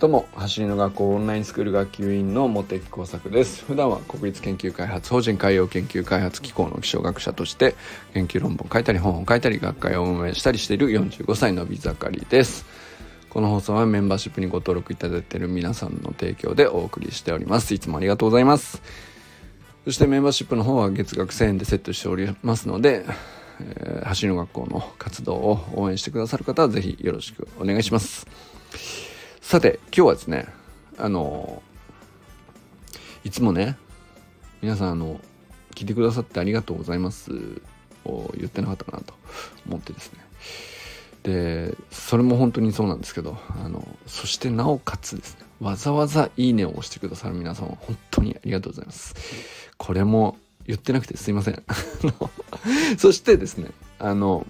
どうも走りの学校オンラインスクール学級委員の茂木耕作です。普段は国立研究開発法人海洋研究開発機構の気象学者として研究論文を書いたり本を書いたり学会を運営したりしている45歳の美盛りです。この放送はメンバーシップにご登録いただいている皆さんの提供でお送りしております。いつもありがとうございます。そしてメンバーシップの方は月額1000円でセットしておりますので、えー、走りの学校の活動を応援してくださる方はぜひよろしくお願いします。さて今日はですねあのいつもね皆さんあの聞いてくださってありがとうございますを言ってなかったかなと思ってですね。でそれも本当にそうなんですけどあのそしてなおかつですねわざわざいいねを押してくださる皆様本当にありがとうございます。これも言ってなくてすいません。そしてですねあの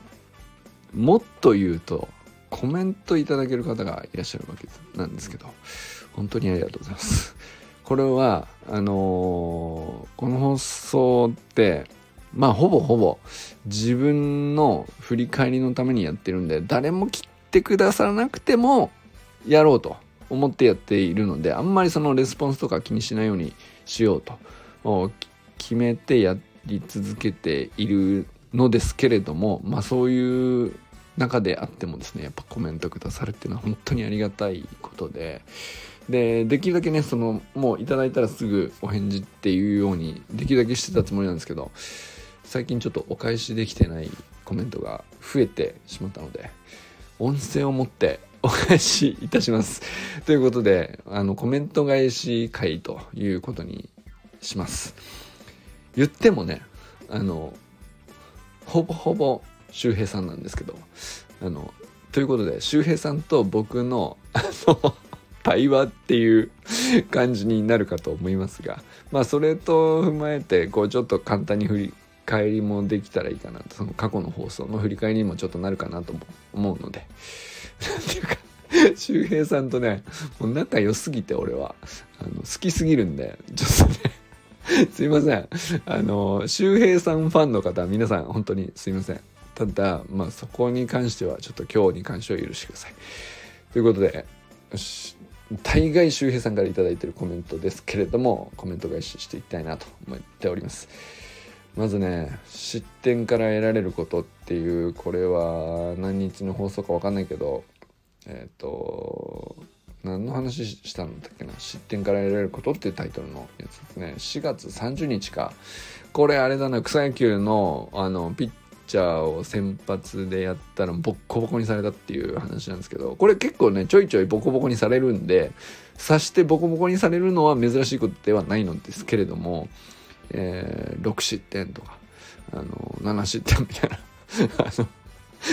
もっと言うとコメントいただける方がいらっしゃるわけなんですけど本当にありがとうございます。これはあのー、この放送ってまあほぼほぼ自分の振り返りのためにやってるんで誰も切ってくださらなくてもやろうと思ってやっているのであんまりそのレスポンスとか気にしないようにしようと決めてやり続けているのですけれどもまあそういう中であってもですねやっぱコメントくださるっていうのは本当にありがたいことででできるだけねそのもういただいたらすぐお返事っていうようにできるだけしてたつもりなんですけど最近ちょっとお返しできてないコメントが増えてしまったので音声を持ってお返しいたします。ということで、あの、コメント返し会ということにします。言ってもね、あの、ほぼほぼ周平さんなんですけど。あのということで周平さんと僕の あの対話っていう感じになるかと思いますが。まあそれと踏まえてこうちょっと簡単に振り返りもできたらいいかなと。その過去の放送の振り返りにもちょっとなるかなと思うので。何ていうか周平さんとねもう仲良すぎて俺は。あの好きすぎるんでちょっとね。すいません。あの周平さんファンの方皆さん本当にすいません。ただまあそこに関してはちょっと今日に関しては許してください。ということで大概周平さんから頂いてるコメントですけれどもコメント返ししていきたいなと思っております。まずね失点から得られることっていうこれは何日の放送か分かんないけどえっ、ー、と何の話したんだっけな？失点から得られることっていうタイトルのやつですね。4月30日か。これあれだな草野球のあのピッチャーを先発でやったらボッコボコにされたっていう話なんですけどこれ結構ねちょいちょいボコボコにされるんで刺してボコボコにされるのは珍しいことではないのですけれども、えー、6失点とかあの7失点みたいな あの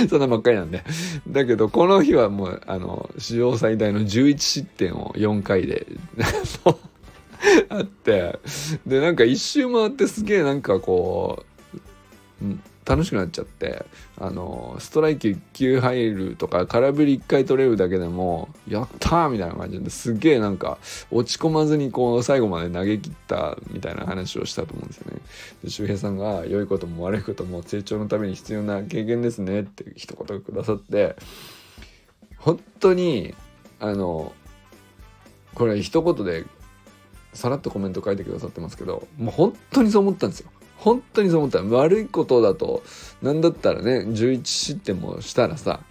そんなばっかりなんで。だけど、この日はもう、あの、史上最大の11失点を4回で あって、で、なんか一周回ってすげえなんかこう、楽しくなっちゃってあのストライキ1球入るとか空振り1回取れるだけでもやったーみたいな感じですげえなんか落ち込まずにこう最後まで投げ切ったみたいな話をしたと思うんですよね。で周平さんが良いことも悪いことも成長のために必要な経験ですねって一言くださって本当にあのこれ一言でさらっとコメント書いてくださってますけどもう本当にそう思ったんですよ。本当にそう思った。悪いことだと何だったらね11失点もしたらさ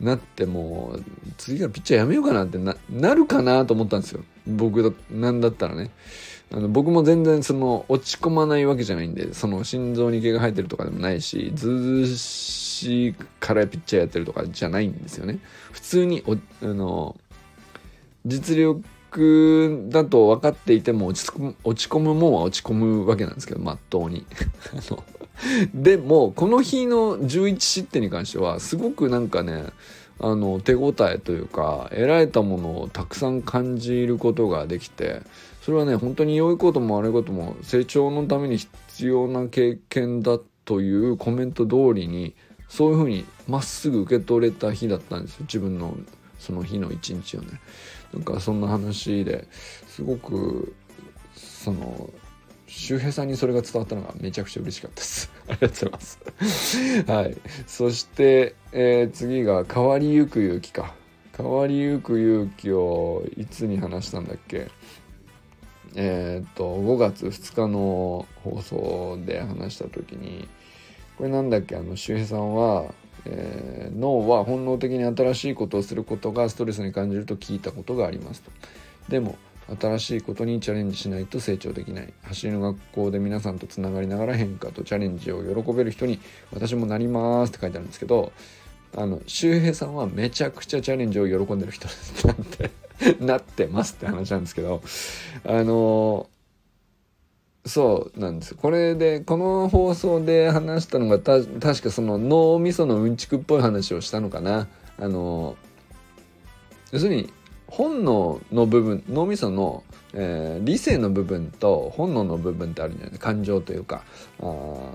なってもう次からピッチャーやめようかなってななるかなと思ったんですよ。僕だなんだったらね。あの僕も全然その落ち込まないわけじゃないんでその心臓に毛が生えてるとかでもないしずうしいからピッチャーやってるとかじゃないんですよね。普通にあの実力だと分かっていても落ち込む落ち込むもんは落ち込むわけなんですけどまっとうにでもこの日の11失点に関してはすごくなんかねあの手応えというか得られたものをたくさん感じることができてそれはね本当に良いことも悪いことも成長のために必要な経験だというコメント通りにそういうふうにまっすぐ受け取れた日だったんですよ自分のその日の一日をね。なんかそんな話ですごくその周平さんにそれが伝わったのがめちゃくちゃ嬉しかったです。ありがとうございます。はい。そして、えー、次が変わりゆく勇気か。変わりゆく勇気をいつに話したんだっけ？えー、っと5月2日の放送で話した時にこれなんだっけ？あの周平さんは、えー、脳は本能的に新しいことをすることがストレスに感じると聞いたことがありますと。でも新しいことにチャレンジしないと成長できない走りの学校で皆さんとつながりながら変化とチャレンジを喜べる人に私もなりますって書いてあるんですけどあの周平さんはめちゃくちゃチャレンジを喜んでる人なんて なってますって話なんですけどあのそうなんです。これでこの放送で話したのがた確かその脳みそのうんちくっぽい話をしたのかな。あの要するに本能の部分脳みその、えー、理性の部分と本能の部分ってあるんじゃない感情というかあ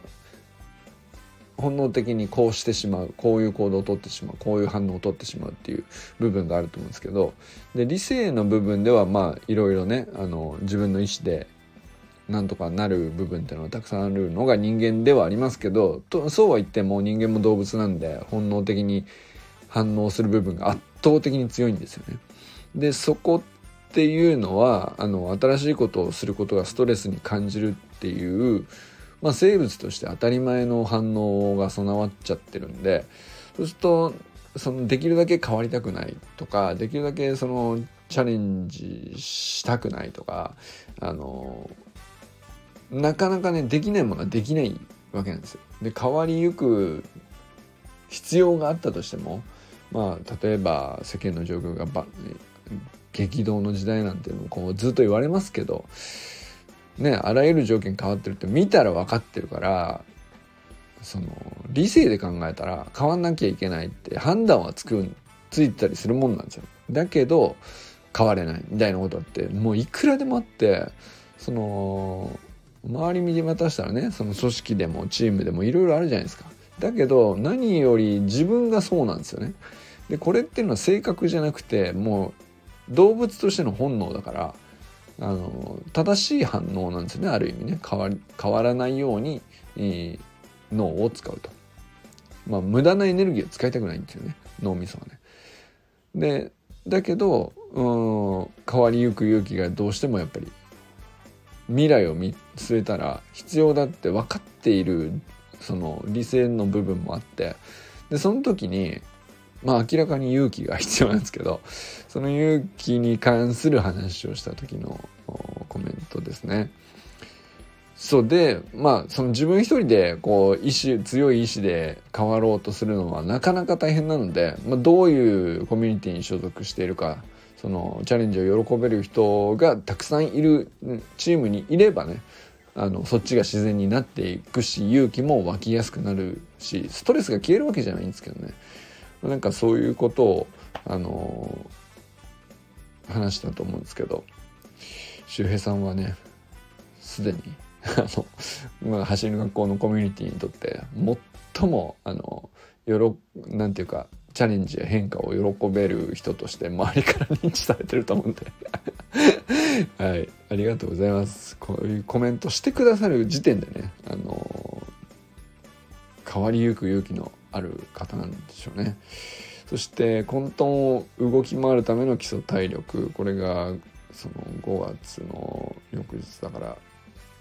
本能的にこうしてしまうこういう行動をとってしまうこういう反応をとってしまうっていう部分があると思うんですけど。で理性の部分ではまあいろいろねあの自分の意思でなんとかなる部分っていうのはたくさんあるのが人間ではありますけどとそうは言っても人間も動物なんで本能的に反応する部分が圧倒的に強いんですよね。でそこっていうのはあの新しいことをすることがストレスに感じるっていう、まあ、生物として当たり前の反応が備わっちゃってるんでそうするとそのできるだけ変わりたくないとかできるだけそのチャレンジしたくないとかあのなかなかねできないものはできないわけなんですよ。で変わりゆく必要があったとしてもまあ例えば世間の状況がば激動の時代なんてもこうずっと言われますけどねあらゆる条件変わってるって見たら分かってるからその理性で考えたら変わんなきゃいけないって判断はつくついたりするもんなんですよ。だけど変われないみたいなことってもういくらでもあってその周り見渡したらねその組織でもチームでもいろいろあるじゃないですか。だけど何より自分がそうなんですよね。でこれっていうのは性格じゃなくてもう動物としての本能だからあの正しい反応なんですよねある意味ね変わ変わらないように、えー、脳を使うと。まあ無駄なエネルギーを使いたくないんですよね脳みそはね。でだけどうん変わりゆく勇気がどうしてもやっぱり未来を見据えたら必要だって分かっているその理性の部分もあってでその時にまあ明らかに勇気が必要なんですけど その勇気に関する話をした時のコメントですね。そうでまあその自分一人でこう意志強い意志で変わろうとするのはなかなか大変なので、まあ、どういうコミュニティに所属しているかそのチャレンジを喜べる人がたくさんいるチームにいればねあのそっちが自然になっていくし勇気も湧きやすくなるしストレスが消えるわけじゃないんですけどね。なんかそういうことをあの話したと思うんですけど周平さんはねすでにあの、まあ、走り学校のコミュニティにとって最もあのよろなんていうかチャレンジや変化を喜べる人として周りから認知されてると思うんで。はい。ありがとうございます。こういうコメントしてくださる時点でねあの変わりゆく勇気のある方なんでしょうね。そして混沌を動き回るための基礎体力。これがその5月の翌日だから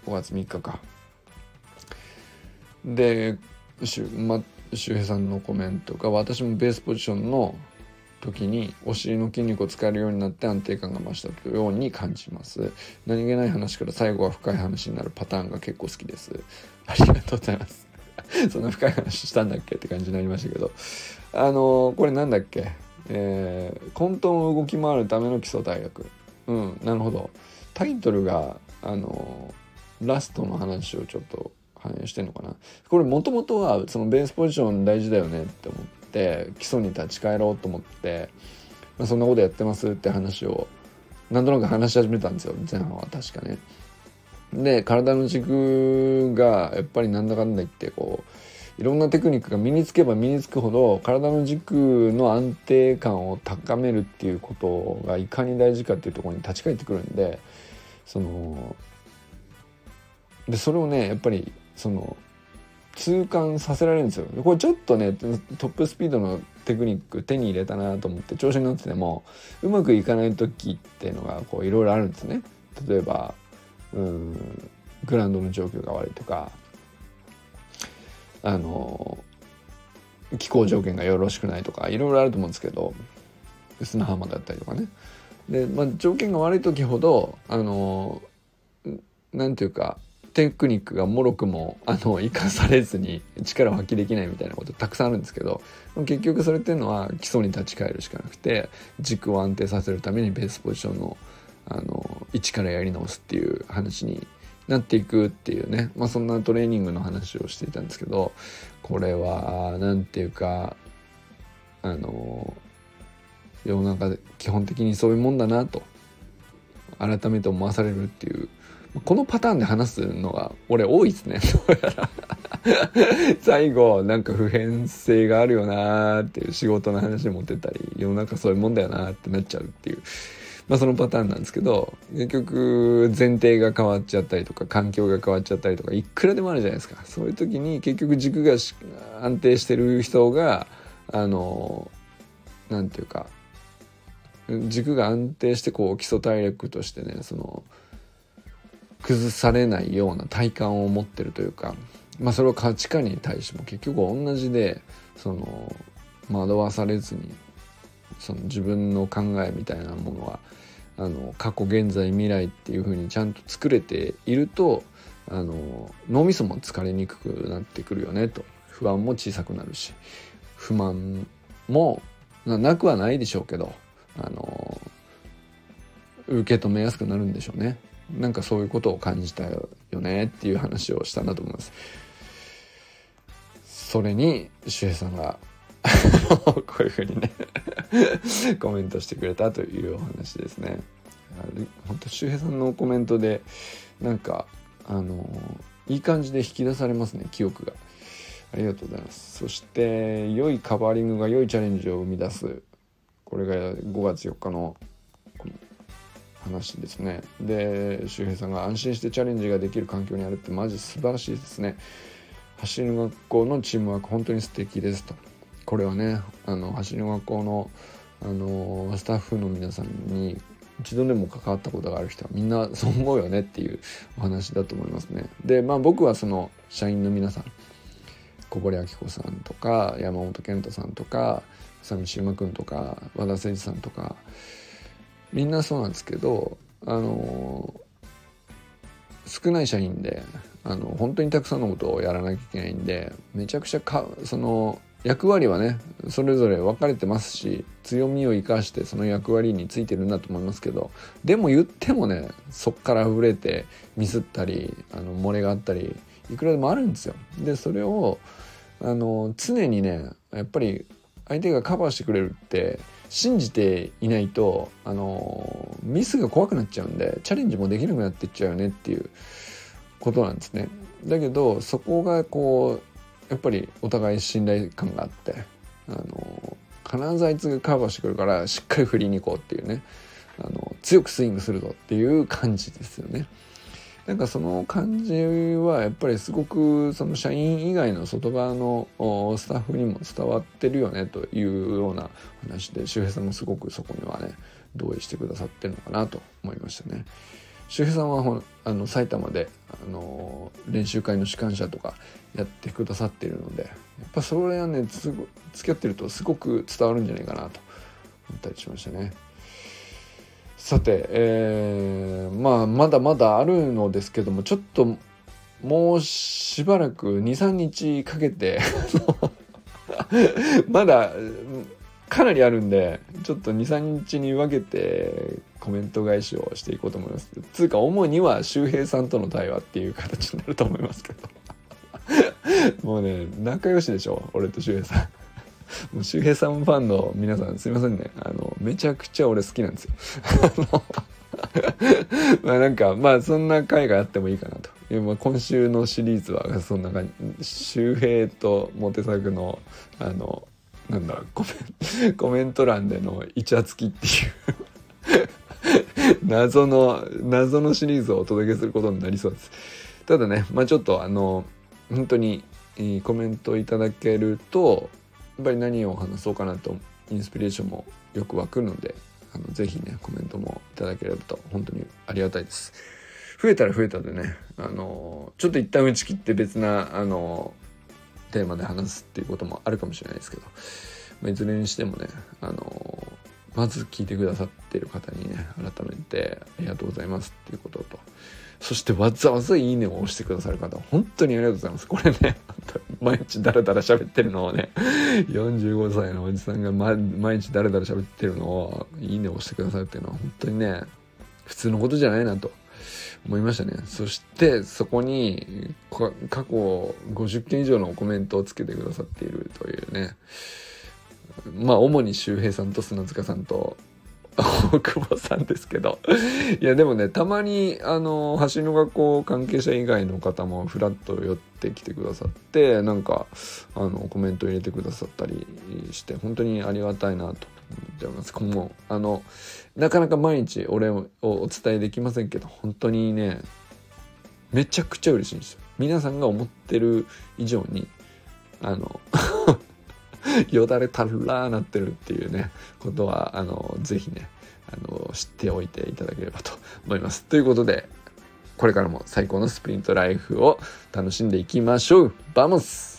5月3日か。で周,、ま、周平さんのコメントが私もベースポジションの時にお尻の筋肉を使えるようになって安定感が増したように感じます。何気ない話から最後は深い話になるパターンが結構好きです。ありがとうございます。そんな深い話したんだっけって感じになりましたけど。あのー、これなんだっけ？えー、混沌を動き回るための基礎体力うんなるほど。タイトルがあのー、ラストの話をちょっと反映してんのかなこれもともとはそのベースポジション大事だよねって思って基礎に立ち返ろうと思って、まあ、そんなことやってますって話をなんとなく話し始めたんですよ前半は確かね。で体の軸がやっぱりなんだかんだ言ってこういろんなテクニックが身につけば身につくほど体の軸の安定感を高めるっていうことがいかに大事かっていうところに立ち返ってくるんでそのでそれをねやっぱりその痛感させられるんですよ。これちょっとねトップスピードのテクニック手に入れたなと思って調子に乗っててもうまくいかない時っていうのがこういろいろあるんですね。例えばうんグラウンドの状況が悪いとかあの気候条件がよろしくないとかいろいろあると思うんですけど砂浜だったりとかね。で、まあ、条件が悪い時ほどあのなんていうかテクニックがもろくもあの生かされずに力を発揮できないみたいなことたくさんあるんですけど結局それっていうのは基礎に立ち返るしかなくて軸を安定させるためにベースポジションのあの一からやり直すっていう話になっていくっていうね、まあ、そんなトレーニングの話をしていたんですけどこれは何ていうかあの世の中で基本的にそういうもんだなと改めて思わされるっていうこのパターンで話すのが俺多いですね。最後なんか普遍性があるよなーっていう仕事の話持ってたり世の中そういうもんだよなってなっちゃうっていう。まあそのパターンなんですけど結局前提が変わっちゃったりとか環境が変わっちゃったりとかいくらでもあるじゃないですか。そういう時に結局軸が安定してる人があのなんていうか軸が安定してこう基礎体力としてねその崩されないような体感を持ってるというか、まあ、それを価値観に対しても結局同じでその惑わされずにその自分の考えみたいなものはあの過去現在未来っていう風にちゃんと作れているとあの脳みそも疲れにくくなってくるよねと不安も小さくなるし不満もなくはないでしょうけどあの受け止めやすくなるんでしょうね。なんかそういうことを感じたよねっていう話をしたんだと思います。それに周平さんが こういうふうにねコメントしてくれたというお話ですね。本当周平さんのコメントでなんかあのいい感じで引き出されますね記憶が。ありがとうございます。そして良いカバーリングが良いチャレンジを生み出すこれが5月4日の話ですね。で周平さんが安心してチャレンジができる環境にあるってマジ素晴らしいですね。走る学校のチームワーク本当に素敵ですと。これはねあの走る学校のあのスタッフの皆さんに一度でも関わったことがある人はみんなそう思うよねっていうお話だと思いますね。でまあ僕はその社員の皆さん小堀明子さんとか山本健太さんとか佐見馬君とか和田誠司さんとかみんなそうなんですけどあの少ない社員であの本当にたくさんのことをやらなきゃいけないんでめちゃくちゃかその役割はねそれぞれ分かれてますし強みを生かしてその役割についてるんだと思いますけどでも言ってもねそっから触れてミスったりあの漏れがあったりいくらでもあるんですよ。でそれをあの常にねやっぱり相手がカバーしてくれるって信じていないとあのミスが怖くなっちゃうんでチャレンジもできなくなっていっちゃうよねっていうことなんですね。だけどそこがこうやっぱりお互い信頼感があってあの必ずあいつがカバーしてくるからしっかり振りに行こうっていうねあの強くスイングするぞっていう感じですよね。なんかその感じはやっぱりすごくその社員以外の外側のスタッフにも伝わってるよねというような話で周平さんもすごくそこにはね同意してくださってるのかなと思いましたね。周平さんはあの埼玉であの練習会の主幹者とかやってくださっているのでやっぱそれはね付き合ってるとすごく伝わるんじゃないかなと思ったりしましたね。さて、えー、まあまだまだあるのですけどもちょっともうしばらく23日かけて まだかなりあるんでちょっと23日に分けてコメント返しをしていこうと思います。つうか主には周平さんとの対話っていう形になると思いますけどもうね仲良しでしょ俺と周平さん。も う周平さんファンの皆さんすいませんね。あのめちゃくちゃ俺好きなんですよ。まあなんかまあそんな回があってもいいかなとまあ、今週のシリーズはそんな感じ。周平とモテ作のあのなんだろうコメ コメント欄でのイチャつきっていう。謎の謎のシリーズをお届けすることになりそうです。ただねまあちょっとあの本当にえコメントいただけるとやっぱり何を話そうかなとインスピレーションもよく湧くのであのぜひねコメントもいただければと本当にありがたいです。増えたら増えたでねあのちょっと一旦打ち切って別なあのテーマで話すっていうこともあるかもしれないですけど、まあ、いずれにしてもねあのまず聞いてくださってる方にね改めてありがとうございますっていうことと。そしてわざわざいいねを押してくださる方本当にありがとうございます。これね 毎日ダラダラ喋ってるのをね45歳のおじさんが、ま、毎日ダラダラ喋ってるのをいいねを押してくださるっていうのは本当にね普通のことじゃないなと。思いましたね。そしてそこに過去50件以上のコメントをつけてくださっているというね。まあ主に周平さんと砂塚さんと 大久保さんですけど。いやでもねたまにあの橋の学校関係者以外の方もフラッと寄ってきてくださってなんかあのコメント入れてくださったりして本当にありがたいなと思っております。今後あのなかなか毎日お礼をお伝えできませんけど本当にねめちゃくちゃ嬉しいんですよ。皆さんが思ってる以上にあの よだれたらーなってるっていうねことはあのぜひねあの知っておいていただければと思います。ということでこれからも最高のスプリントライフを楽しんでいきましょう vamos